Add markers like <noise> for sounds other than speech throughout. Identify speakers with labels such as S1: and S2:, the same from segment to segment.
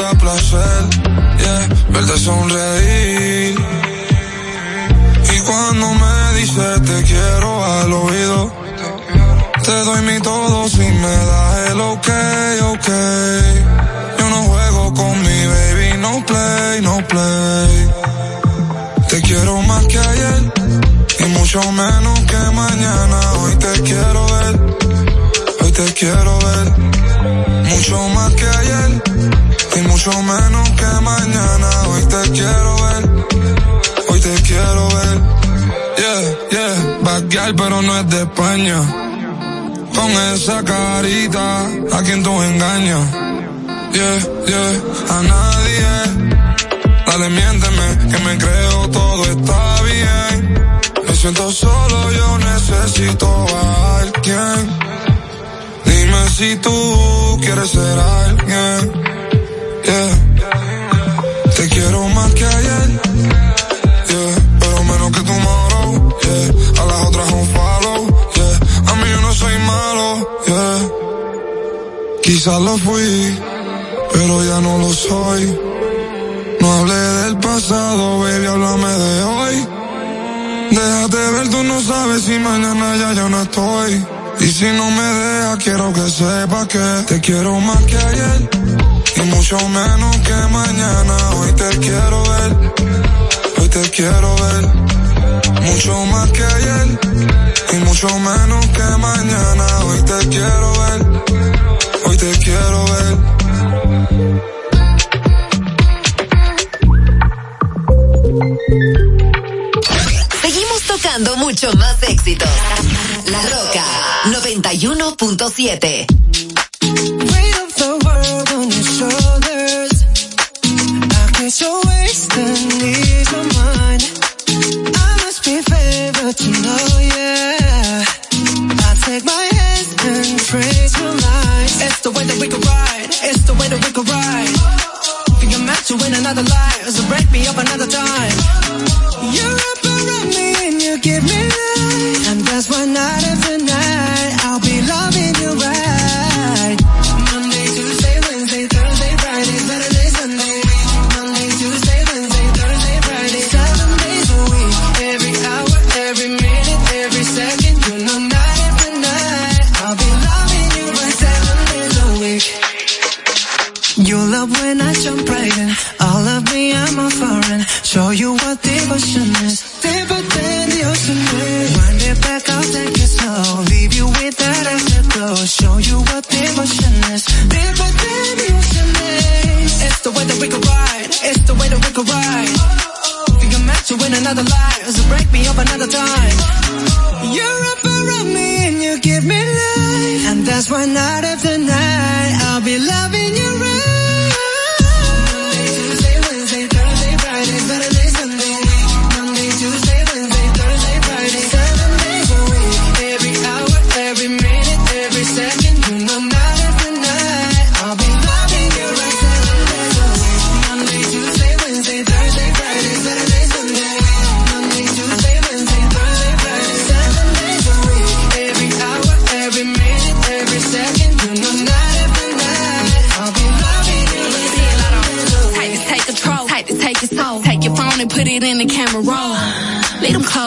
S1: da placer, verte sonreír. Y cuando me dices te quiero al oído, te doy mi todo si me das el ok, ok. Yo no juego con mi baby, no play, no play. Te quiero más que ayer y mucho menos que mañana. Hoy te quiero ver, hoy te quiero ver. Mucho más que ayer y mucho menos que mañana. Hoy te quiero ver, hoy te quiero ver. Yeah, yeah, bad pero no es de España. Con esa carita, a quien tú engañas. Yeah, yeah, a nadie. Dale, miénteme, que me creo todo está bien. Me siento solo, yo necesito a alguien. Dime si tú quieres ser alguien. Yeah. Te quiero más que ayer. Yeah. Pero menos que tomorrow. Yeah. A las otras un follow. Yeah. A mí yo no soy malo. Yeah. Quizás lo fui, pero ya no lo soy. No hablé del pasado, baby, háblame de hoy. Déjate ver, tú no sabes si mañana ya yo no estoy. Y si no me dejas, quiero que sepas que te quiero más que ayer. Y mucho menos que mañana. Hoy te quiero ver. Hoy te quiero ver. Mucho más que ayer. Y mucho menos que mañana. Hoy te quiero ver. Hoy te quiero ver.
S2: Seguimos tocando mucho más éxitos. La Roca 91.7.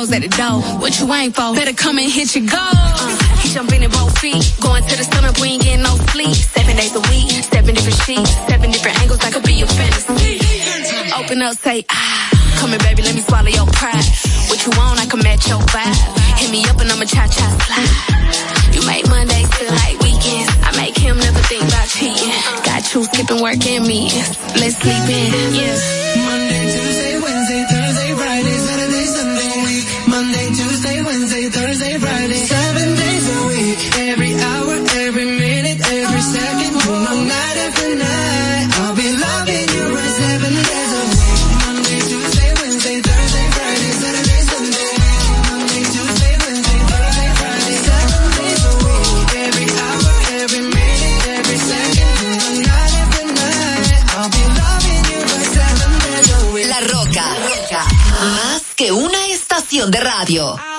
S3: Leave
S4: them clothes at the door. What you ain't for? Better come and hit your goal. Uh, <laughs> he jumping in both feet. Going to the sun up, we ain't getting no sleep. Seven days a week, seven different sheets, seven different angles. That could be your fantasy. Open up, say ah. Come here, baby, let me swallow your pride. What you want, I can match your vibe. Hit me up and I'ma cha cha slide. You make Mondays feel like weekends. I make him never think about cheating. Got you skipping work and meetings. Let's sleep in, yeah.
S3: Monday, Tuesday, Wednesday, Thursday, Friday, Saturday,
S5: radio.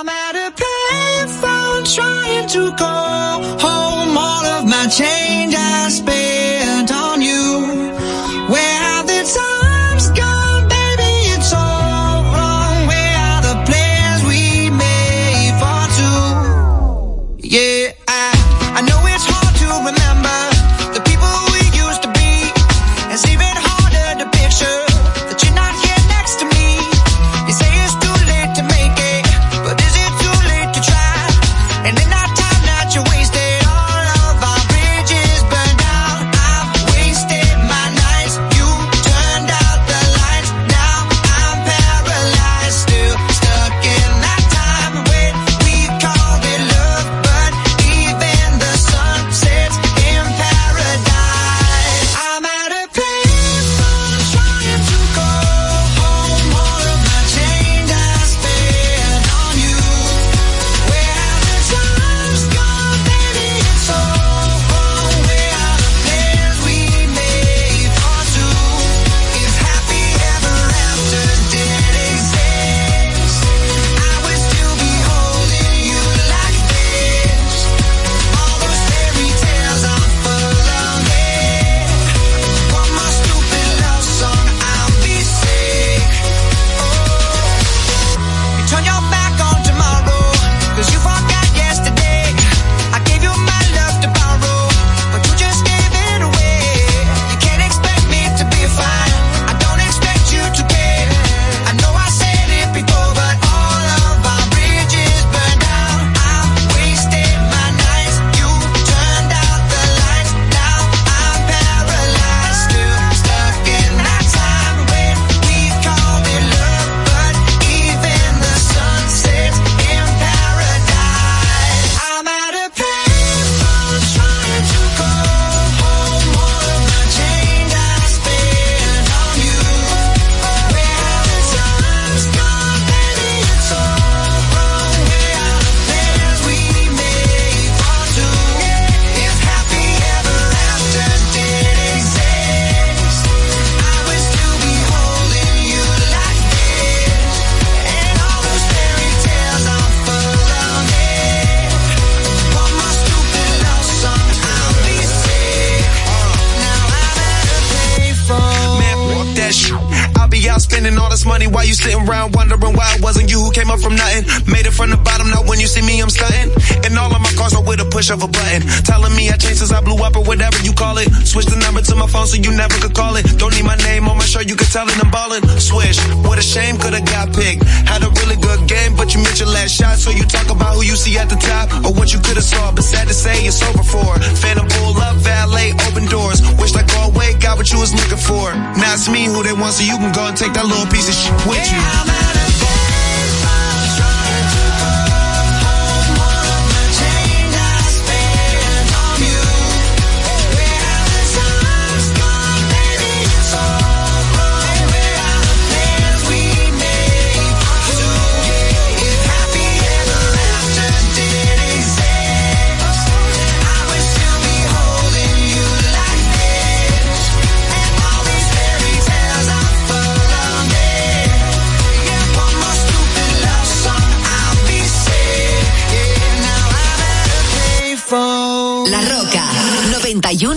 S6: Telling me I changed since I blew up or whatever you call it. Switch the number to my phone so you never could call it. Don't need my name on my shirt, you can tell it I'm ballin'. Swish, what a shame, could've got picked. Had a really good game, but you missed your last shot. So you talk about who you see at the top or what you could've saw. But sad to say, it's over for. Phantom pull up, valet, open doors. Wish I go away, got what you was looking for. Now it's me who they want, so you can go and take that little piece of shit with you.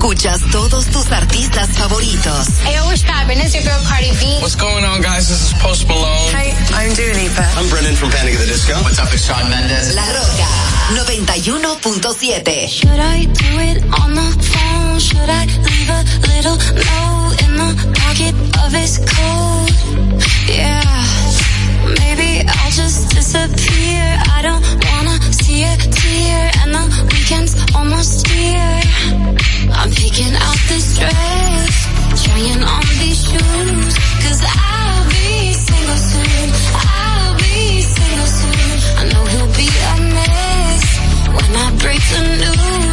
S7: Escuchas todos tus artistas favoritos.
S4: Hey, what's poppin'? It's your girl Cardi B.
S8: What's going on, guys? This is Post Malone.
S9: Hi, I'm Dua Lipa.
S10: I'm Brendan from Panic at the Disco.
S11: What's up, it's Shawn Mendes.
S7: La Roca 91.7.
S12: Should I do it on the phone? Should I leave a little note in the pocket of his coat? Yeah, maybe I'll just disappear. I don't wanna see a tear, and the weekend's almost here. I'm picking out this dress, trying on these shoes, cause I'll be single soon. I'll be single soon. I know he'll be a mess when I break the news,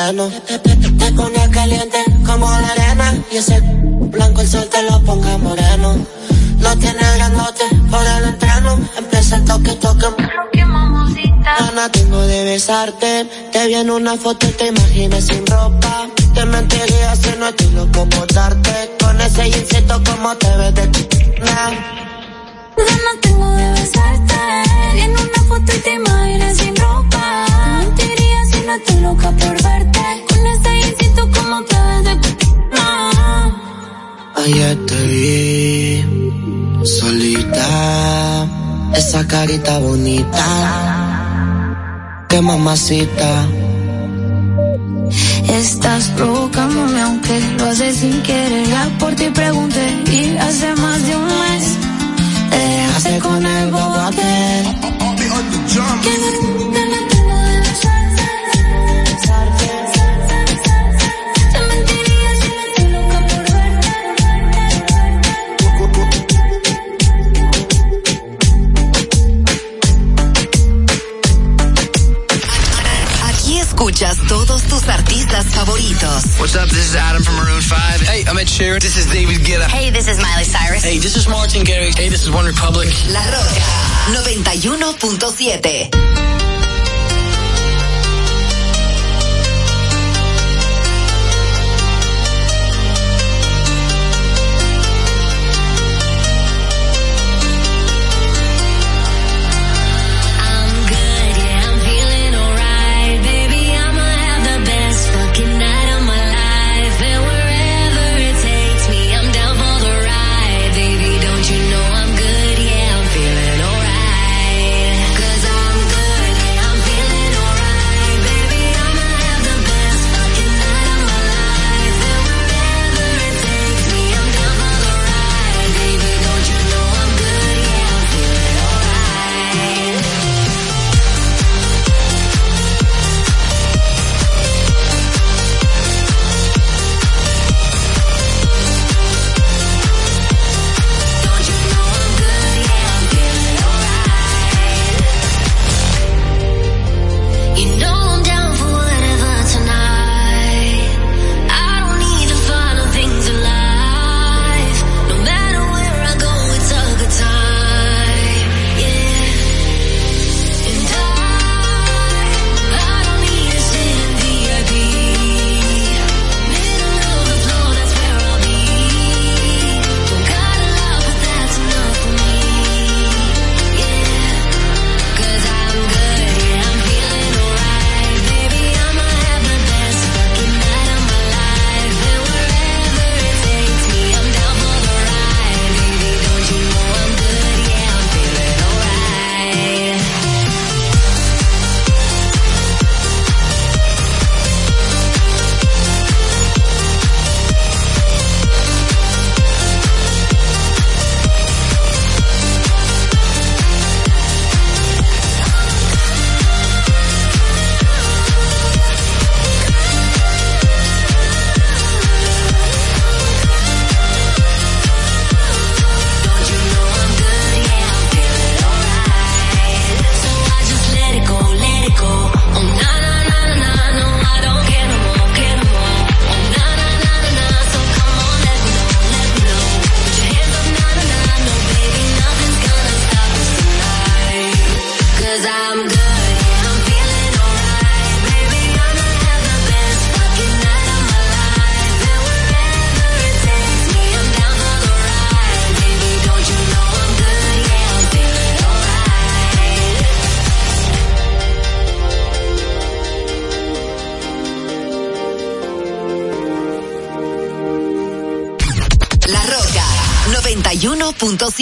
S12: veneno. Te
S9: pones caliente como la arena. Y ese blanco el sol te lo ponga moreno. Lo tienes grandote por el entreno. Empieza el toque, toque. Nana, tengo de besarte. Te vi en una foto y te esa carita bonita. Que mamacita.
S12: Estás provocándome aunque lo haces sin querer. Ya por ti pregunté y hace más de un mes te dejaste con el bobo aquel. Que
S13: favoritos.
S10: What's up? This is Adam from Maroon 5. Hey, I'm Ed Sheeran. This is David Guetta.
S13: Hey, this is Miley Cyrus.
S10: Hey, this is Martin Garrix. Hey, this is One Republic.
S13: La Roca 91.7.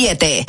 S2: 7.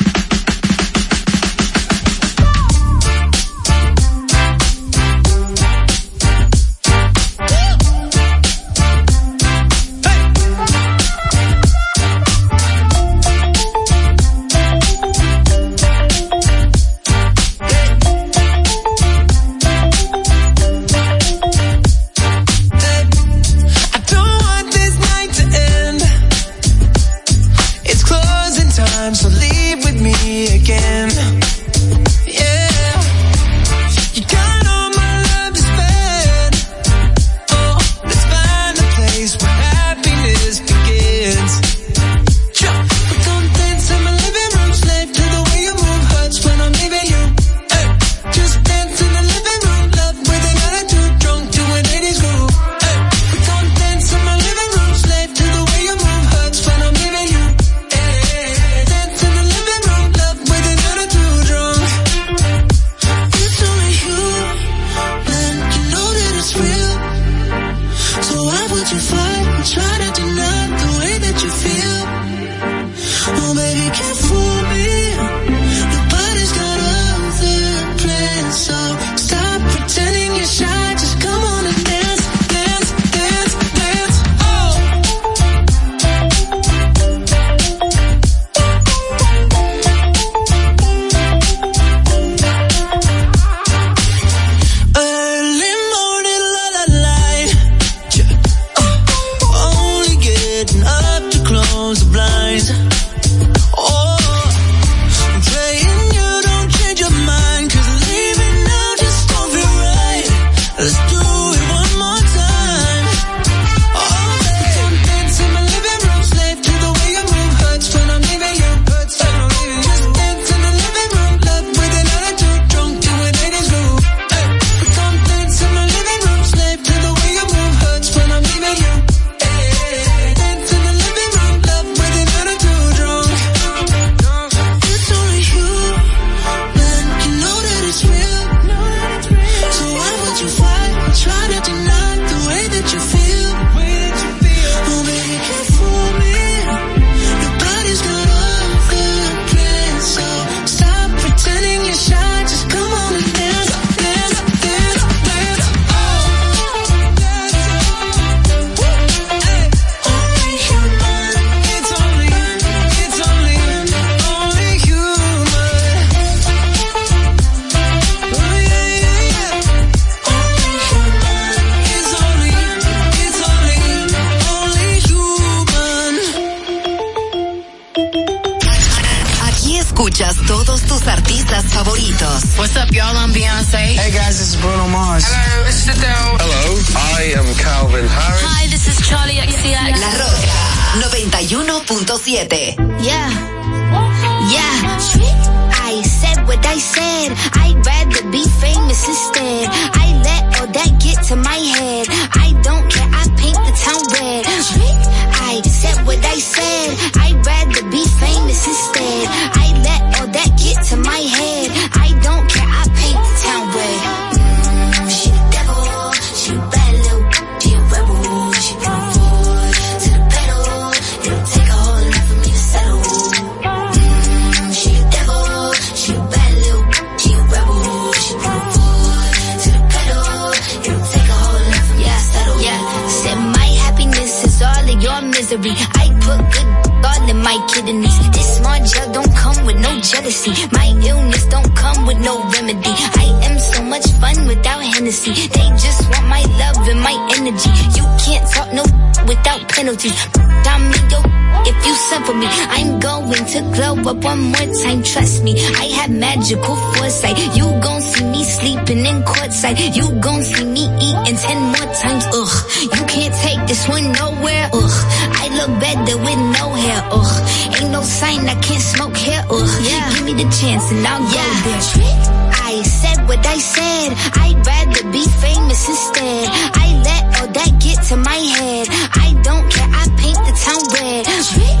S2: I have magical foresight. You gon' see me sleeping in courtside. You gon' see me eating ten more times. Ugh, you can't take this one nowhere. Ugh, I look better with no hair. Ugh, ain't no sign I can't smoke hair. Ugh, yeah. give me the chance and I'll yeah. go there. I said what I said. I'd rather be famous instead. I let all that get to my head. I don't care. I paint the town red. Trick,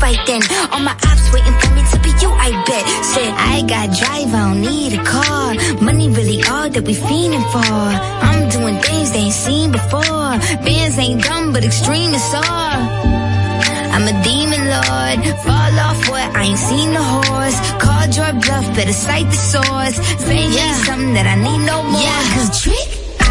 S14: Then. All my ops waiting for me to be you, I bet. Said I got drive, I don't need a car. Money really all that we fiending for. I'm doing things they ain't seen before. Bands ain't dumb, but extreme is all. I'm a demon lord. Fall off what? I ain't seen the horse. Called your bluff, better cite the source. Fame ain't something that I need no more. Yeah, cause trick.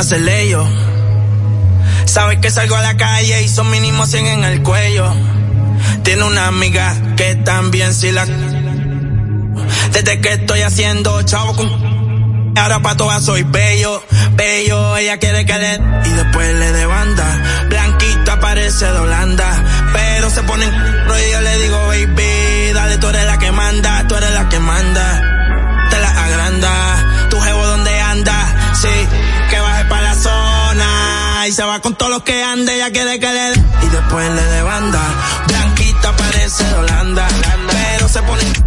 S11: Yo. Sabes que salgo a la calle y son mínimo 100 en el cuello. Tiene una amiga que también si la... Desde que estoy haciendo chavo con... Ahora pa' todas soy bello, bello, ella quiere que le... Y después le de banda, blanquita parece de Holanda. Pero se ponen... Y se va con todos los que ande, ella quiere que le... Y después le de banda, blanquita parece de Holanda. Pero se ponen...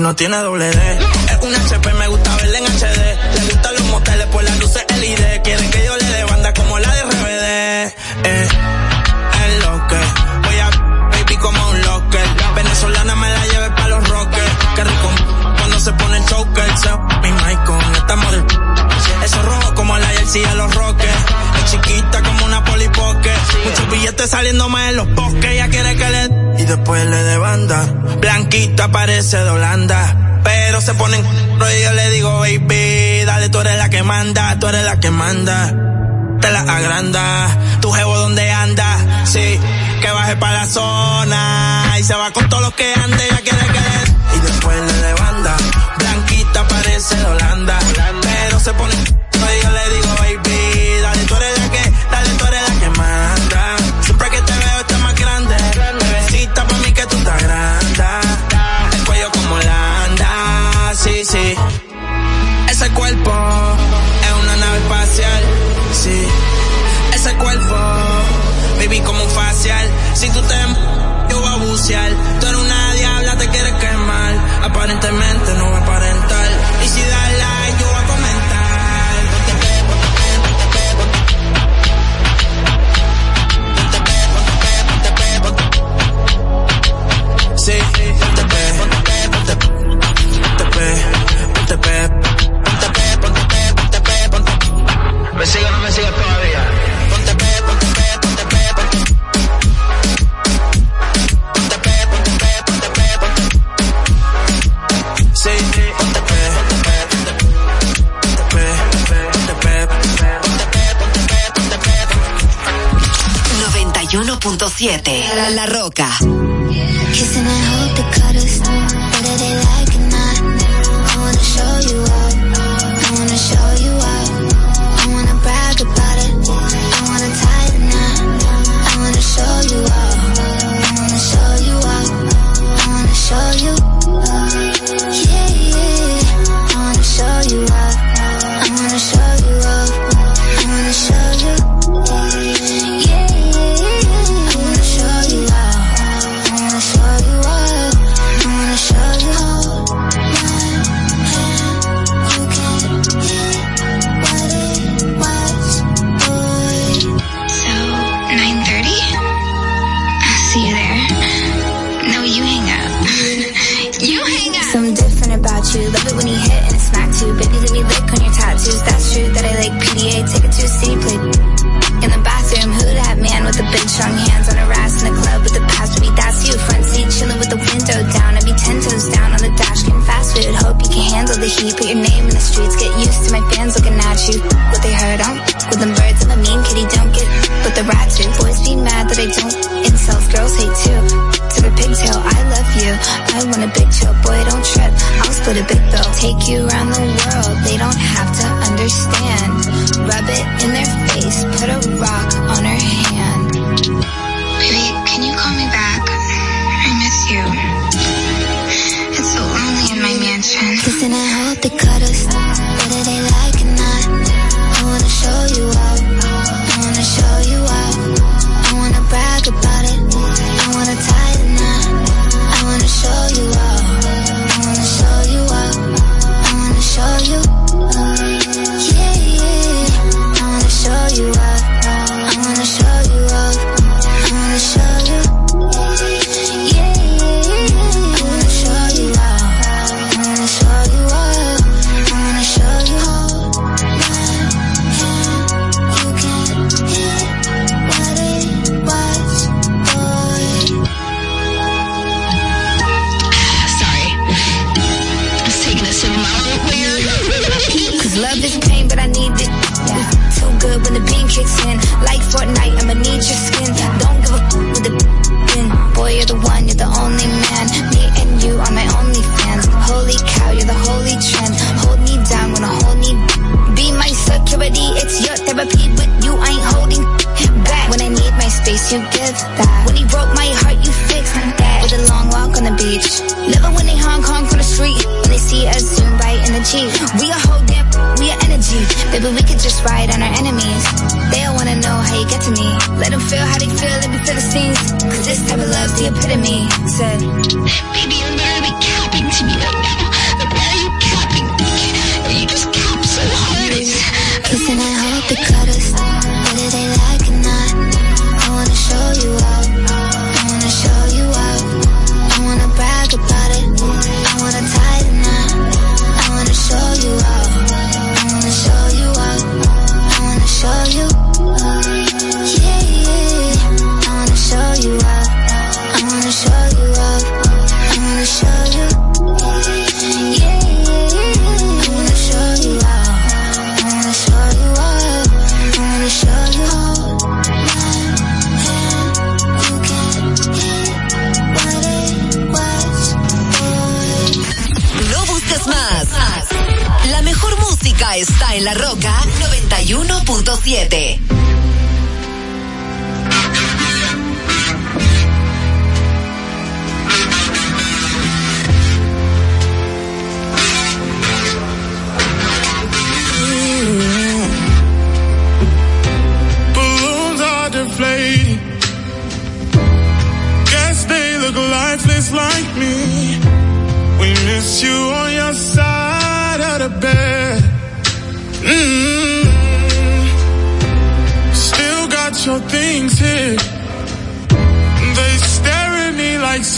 S11: no tiene doble D. Es un HP, me gusta verla en HD. Le gustan los moteles por las luces LED. Quieren que yo le dé banda como la de RBD. Eh, es lo voy a baby como un locker. Venezolana me la lleve pa' los rockers. Qué rico cuando se pone el choker. Se mi mic con esta model. Eso rojo como la jersey de los rockers. Es chiquita como una polipoque. Muchos billetes saliendo más en los bosques. Ella quiere que le... Y después le banda. Blanquita parece de Holanda. Pero se ponen... Y yo le digo, baby, dale, tú eres la que manda, tú eres la que manda te la agranda. Tu jevo donde anda, sí, que baje pa' la zona. Y se va con todos los que ande, ya quiere que. Y después le de banda, blanquita parece de Holanda. Pero se pone...
S7: 91.7. La, La Roca.
S14: Love is pain, but I need it. Yeah. Too good when the beam kicks in. Like Fortnite, I'ma need your skin. Don't give a f- with the in. Boy, you're the one, you're the only man. Me and you are my only fans. Holy cow, you're the holy trend. Hold me down when I hold me. Be my security, it's your therapy, but you ain't holding back. When I need my space, you give that. When he broke my heart, you fixed that. With a long walk on the beach. Living when they Hong Kong from the street. When they see us zoom right in the Jeep. We are just right on our enemies. They all wanna know how you get to me. Let them feel how they feel, let me feel the scenes. Cause this type of love's the epitome. Said,
S4: baby,
S15: 7.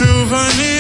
S15: souvenir.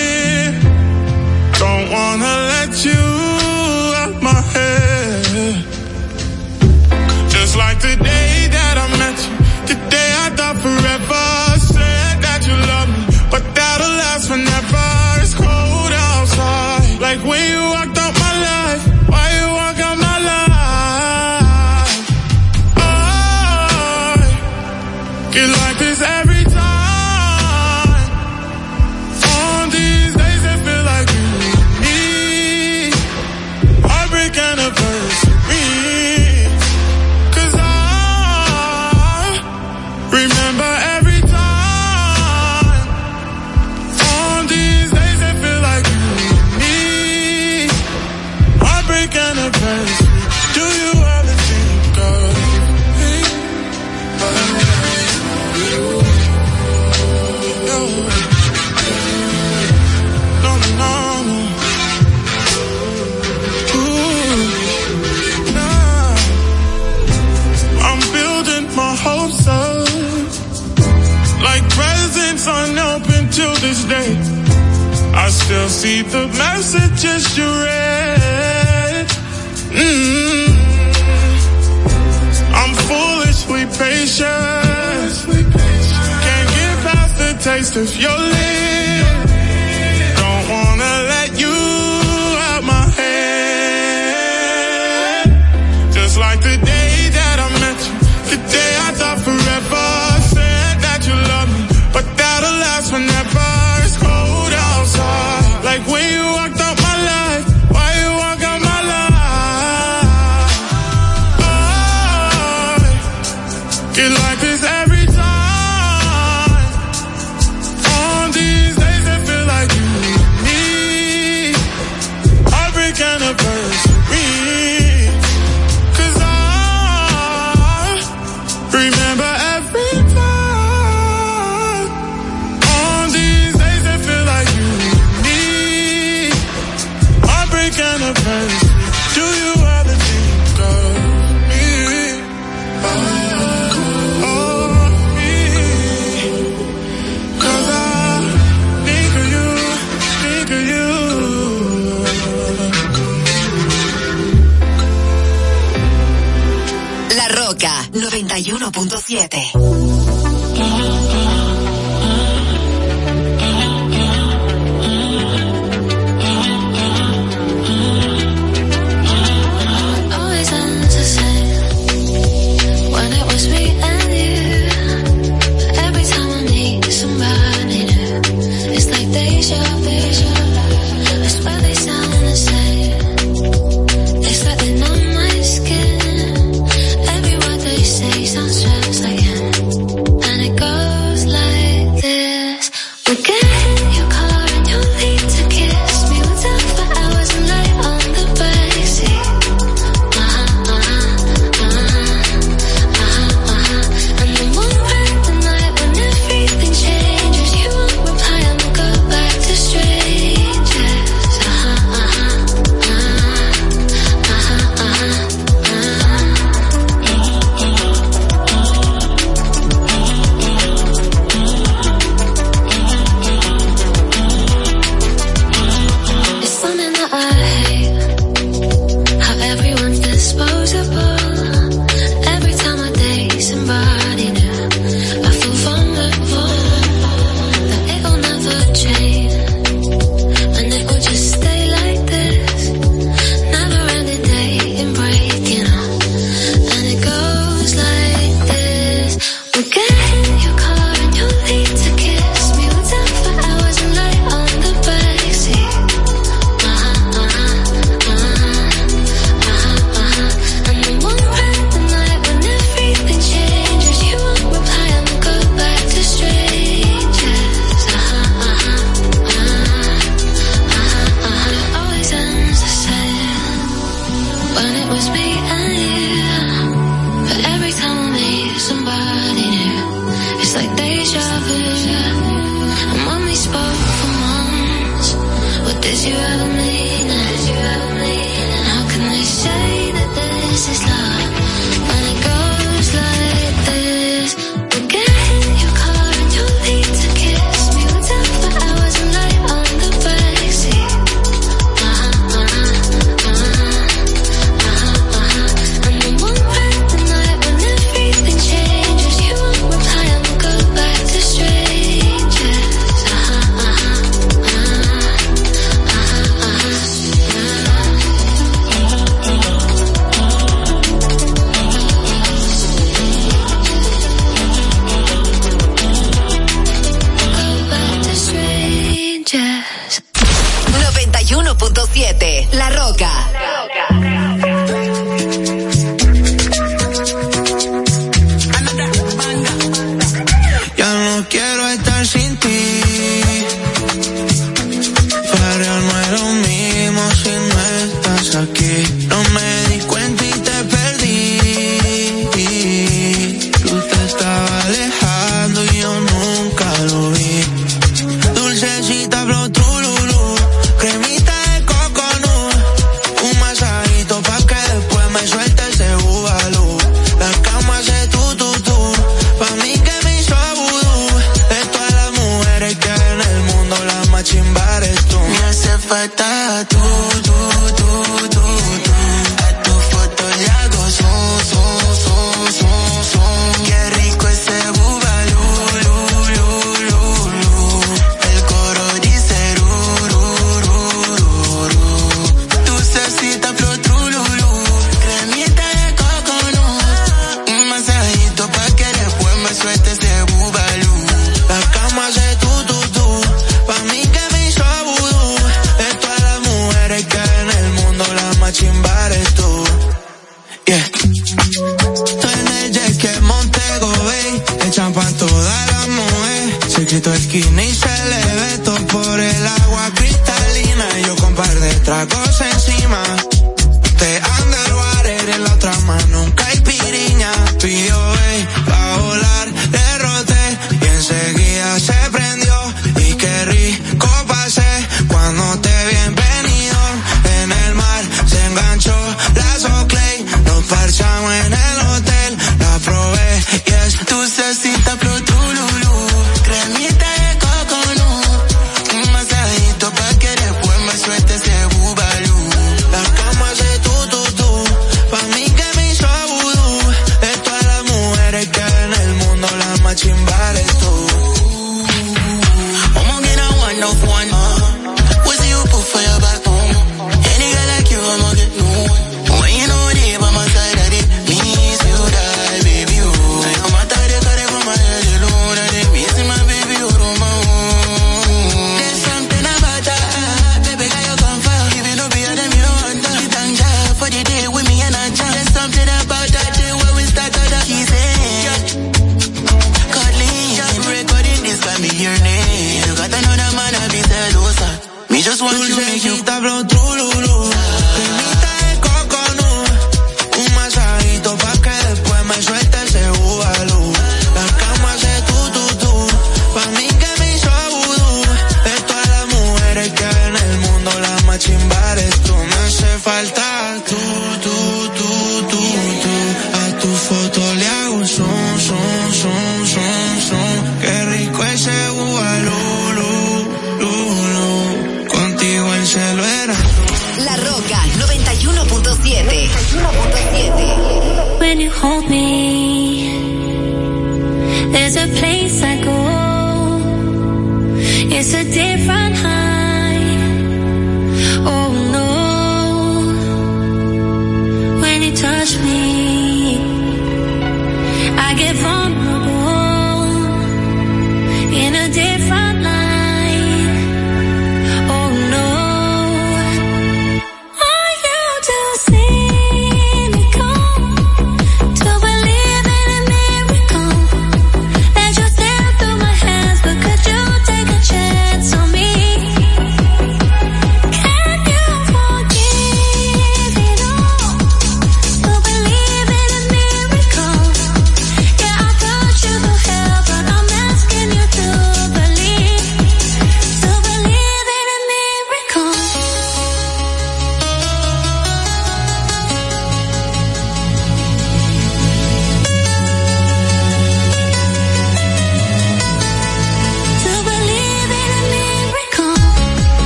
S15: shall see the messages you read. Mm. I'm foolishly patient. Can't get past the taste of your lips.